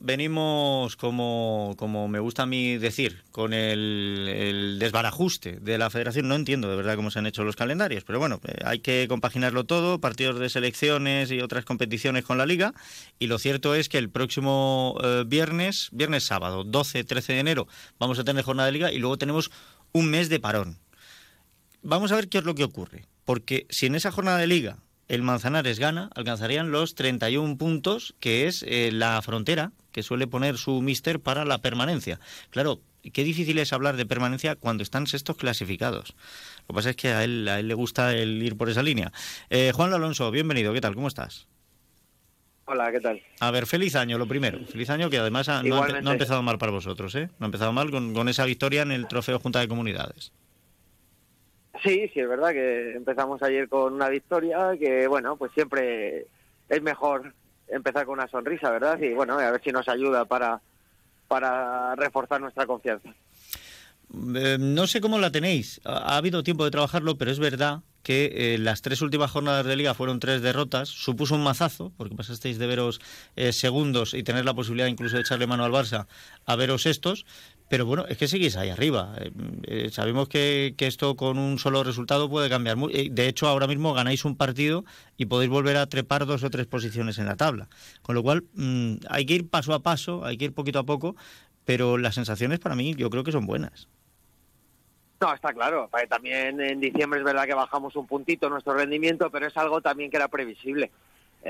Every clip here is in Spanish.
Venimos, como, como me gusta a mí decir, con el, desbarajuste de la federación. No entiendo de verdad cómo se han hecho los calendarios, pero bueno, eh, hay que compaginarlo todo, partidos de selecciones y otras competiciones con la liga. Y lo cierto es que el próximo eh, viernes, viernes sábado, 12-13 de enero, vamos a tener jornada de liga y luego tenemos un mes de parón. Vamos a ver qué es lo que ocurre, porque si en esa jornada de liga el Manzanares gana, alcanzarían los 31 puntos, que es eh, la frontera que suele poner su mister para la permanencia. Claro, qué difícil es hablar de permanencia cuando están sextos clasificados. Lo que pasa es que a él, a él le gusta el ir por esa línea. Eh, Juan Alonso, bienvenido, ¿qué tal? ¿Cómo estás? Hola, ¿qué tal? A ver, feliz año, lo primero. Feliz año que además no, ha, empezado mal para vosotros, ¿eh? No ha empezado mal con, con esa victoria en el Trofeo Junta de Comunidades. Sí, sí, es verdad que empezamos ayer con una victoria, que bueno, pues siempre es mejor empezar con una sonrisa, ¿verdad? Y bueno, a ver si nos ayuda para, para reforzar nuestra confianza. Eh, no sé cómo la tenéis, ha, habido tiempo de trabajarlo, pero es verdad que eh, las tres últimas jornadas de liga fueron tres derrotas, supuso un mazazo, porque pasasteis de veros eh, segundos y tener la posibilidad incluso de echarle mano al Barça a veros estos, pero bueno, es que seguís ahí arriba. Eh, sabemos que, esto con un solo resultado puede cambiar. De hecho, ahora mismo ganáis un partido y podéis volver a trepar dos o tres posiciones en la tabla. Con lo cual, mm, hay que ir paso a paso, hay que ir poquito a poco, pero las sensaciones para mí yo creo que son buenas. No, está claro. También en diciembre es verdad que bajamos un puntito nuestro rendimiento, pero es algo también que era previsible.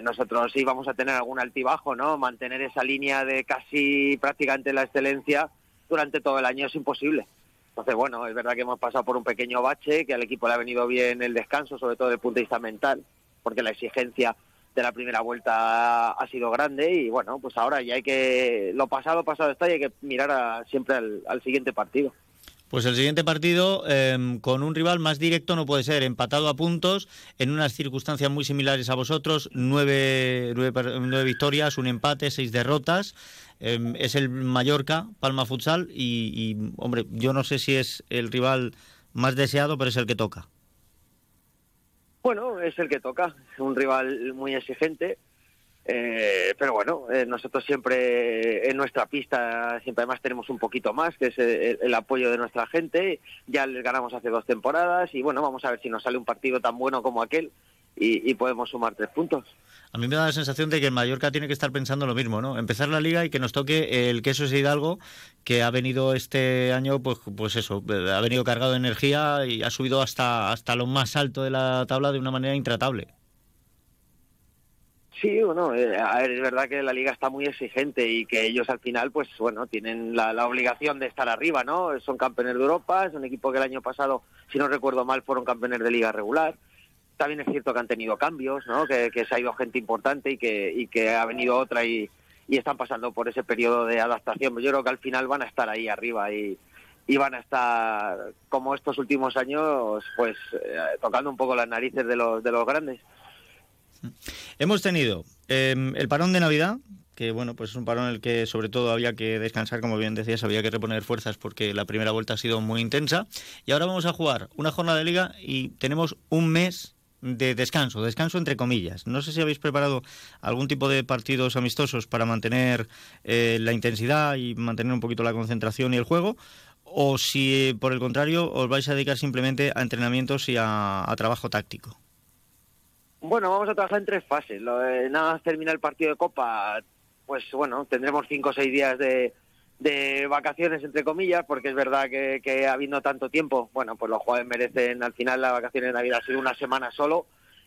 Nosotros sí vamos a tener algún altibajo, ¿no? Mantener esa línea de casi prácticamente la excelencia durante todo el año es imposible. Entonces, bueno, es verdad que hemos pasado por un pequeño bache, que al equipo le ha venido bien el descanso, sobre todo desde el punto de vista mental, porque la exigencia de la primera vuelta ha sido grande y bueno, pues ahora ya hay que, lo pasado, pasado está y hay que mirar siempre al siguiente partido. Pues el siguiente partido em, con un rival más directo no puede ser, empatado a puntos, en unas circunstancias muy similares a vosotros, nueve, nueve, victorias, un empate, seis derrotas. Em, es el Mallorca, Palma Futsal, y, y, hombre, yo no sé si es el rival más deseado, pero es el que toca. Bueno, es el que toca, es un rival muy exigente, eh, pero bueno, eh, nosotros siempre en nuestra pista, siempre además tenemos un poquito más, que es el, apoyo de nuestra gente. Ya les ganamos hace dos temporadas y bueno, vamos a ver si nos sale un partido tan bueno como aquel y, podemos sumar tres puntos. A mí me da la sensación de que el Mallorca tiene que estar pensando lo mismo, ¿no? Empezar la liga y que nos toque el queso es Hidalgo, que ha venido este año, pues, pues eso, ha venido cargado de energía y ha subido hasta, hasta lo más alto de la tabla de una manera intratable. Sí, bueno, eh, es verdad que la liga está muy exigente y que ellos al final, pues bueno, tienen la, obligación de estar arriba, ¿no? Son campeones de Europa, es un equipo que el año pasado, si no recuerdo mal, fueron campeones de liga regular. También es cierto que han tenido cambios, ¿no? Que, se ha ido gente importante y que, y que ha venido otra y, y están pasando por ese periodo de adaptación. Yo creo que al final van a estar ahí arriba y, y van a estar, como estos últimos años, pues eh, tocando un poco las narices de los, de los grandes. Hemos tenido em, el parón de Navidad, que bueno, pues es un parón en el que sobre todo había que descansar, como bien decías, había que reponer fuerzas porque la primera vuelta ha sido muy intensa. Y ahora vamos a jugar una jornada de liga y tenemos un mes de descanso, descanso entre comillas. No sé si habéis preparado algún tipo de partidos amistosos para mantener eh, la intensidad y mantener un poquito la concentración y el juego, o si por el contrario os vais a dedicar simplemente a entrenamientos y a trabajo táctico. Bueno, vamos a trabajar en tres fases. Lo nada más termina el partido de Copa, pues bueno, tendremos cinco o seis días de, de vacaciones, entre comillas, porque es verdad que, que habiendo tanto tiempo, bueno, pues los jugadores merecen al final las vacaciones de Navidad, ha sido una semana solo,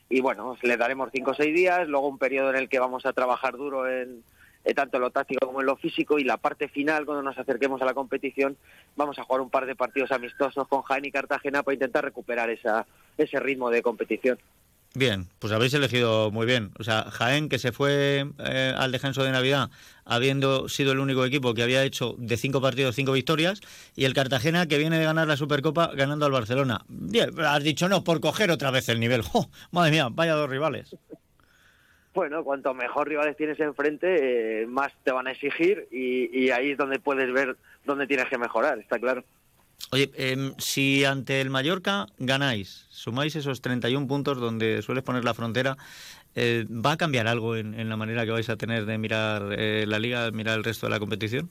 y bueno, le daremos cinco o seis días, luego un periodo en el que vamos a trabajar duro en, tanto en lo táctico como en lo físico, y la parte final, cuando nos acerquemos a la competición, vamos a jugar un par de partidos amistosos con Jaén y Cartagena para intentar recuperar esa, ese ritmo de competición. Bien, pues habéis elegido muy bien. O sea, Jaén, que se fue eh, al descanso de Navidad habiendo sido el único equipo que había hecho de cinco partidos cinco victorias, y el Cartagena, que viene de ganar la Supercopa ganando al Barcelona. Bien, has dicho no, por coger otra vez el nivel. Madre mía, vaya dos rivales. Bueno, cuanto mejor rivales tienes enfrente, eh, más te van a exigir y, y ahí es donde puedes ver dónde tienes que mejorar, está claro. Oye, em, si ante el Mallorca ganáis, sumáis esos 31 puntos donde sueles poner la frontera, Eh, ¿Va a cambiar algo en, la manera que vais a tener de mirar eh, la liga, mirar el resto de la competición?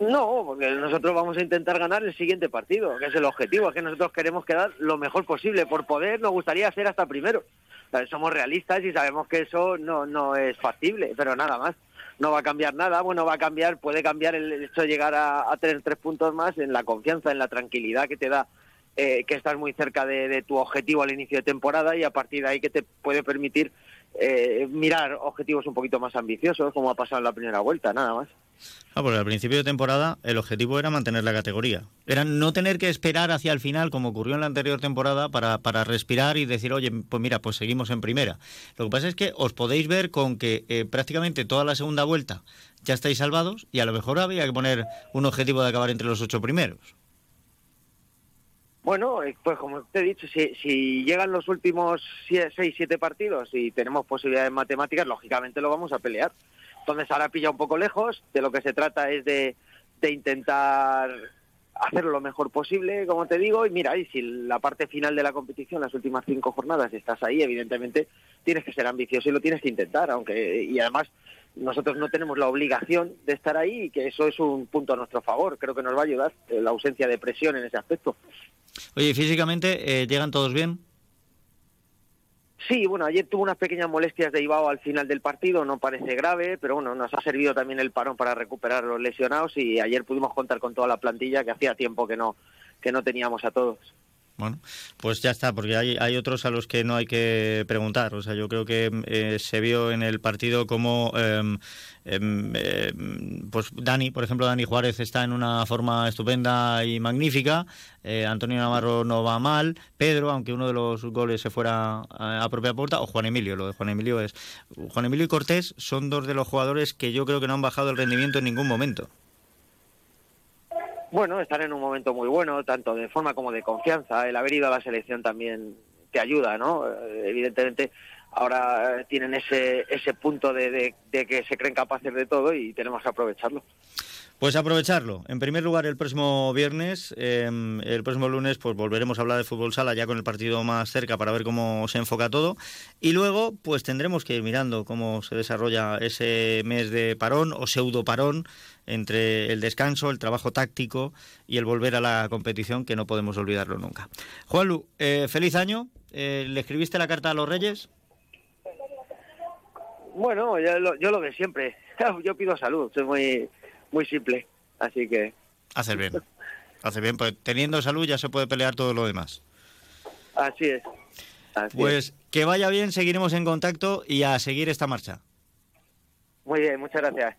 No, porque nosotros vamos a intentar ganar el siguiente partido, que es el objetivo, es que nosotros queremos quedar lo mejor posible. Por poder nos gustaría ser hasta primero. somos realistas y sabemos que eso no, no es factible, pero nada más. No va a cambiar nada, bueno, va a cambiar, puede cambiar el hecho de llegar a, tener tres puntos más en la confianza, en la tranquilidad que te da eh, que estás muy cerca de, tu objetivo al inicio de temporada y a partir de ahí que te puede permitir eh, mirar objetivos un poquito más ambiciosos, como ha pasado en la primera vuelta, nada más. Ah, porque al principio de temporada el objetivo era mantener la categoría. Era no tener que esperar hacia el final, como ocurrió en la anterior temporada, para, para respirar y decir, oye, pues mira, pues seguimos en primera. Lo que pasa es que os podéis ver con que eh, prácticamente toda la segunda vuelta ya estáis salvados y a lo mejor había que poner un objetivo de acabar entre los ocho primeros. Bueno, eh, pues como te he dicho, si, si llegan los últimos seis, siete partidos y tenemos posibilidades matemáticas, lógicamente lo vamos a pelear. Entonces ahora pilla un poco lejos, de lo que se trata es de, intentar hacerlo lo mejor posible, como te digo, y mira, y si la parte final de la competición, las últimas cinco jornadas, estás ahí, evidentemente tienes que ser ambicioso y lo tienes que intentar, aunque y además nosotros no tenemos la obligación de estar ahí y que eso es un punto a nuestro favor, creo que nos va a ayudar eh, la ausencia de presión en ese aspecto. Oye, físicamente eh, llegan todos bien? Sí, bueno, ayer tuvo unas pequeñas molestias de Ibao al final del partido, no parece grave, pero bueno, nos ha servido también el parón para recuperar los lesionados y ayer pudimos contar con toda la plantilla que hacía tiempo que no que no teníamos a todos. Bueno, pues ya está, porque hay, hay otros a los que no hay que preguntar. O sea, yo creo que eh, se vio en el partido como, em, pues Dani, por ejemplo, Dani Juárez está en una forma estupenda y magnífica. Eh, Antonio Navarro no va mal. Pedro, aunque uno de los goles se fuera a, propia puerta, o Juan Emilio, lo de Juan Emilio es. Juan Emilio y Cortés son dos de los jugadores que yo creo que no han bajado el rendimiento en ningún momento. Bueno, están en un momento muy bueno, tanto de forma como de confianza. El haber ido a la selección también te ayuda, ¿no? Eh, evidentemente ahora tienen ese, ese punto de, de que se creen capaces de todo y tenemos que aprovecharlo. Pues aprovecharlo. En primer lugar, el próximo viernes, em, el próximo lunes, pues volveremos a hablar de fútbol sala ya con el partido más cerca para ver cómo se enfoca todo. Y luego, pues tendremos que ir mirando cómo se desarrolla ese mes de parón o pseudo parón entre el descanso, el trabajo táctico y el volver a la competición, que no podemos olvidarlo nunca. Juanlu, eh, feliz año. Eh, ¿Le escribiste la carta a los Reyes? Bueno, yo lo, yo lo siempre. Yo pido salud, soy muy muy simple. Así que. Hace bien. Hace bien, pues teniendo salud ya se puede pelear todo lo demás. Así es. pues que vaya bien, seguiremos en contacto y a seguir esta marcha. Muy bien, muchas gracias.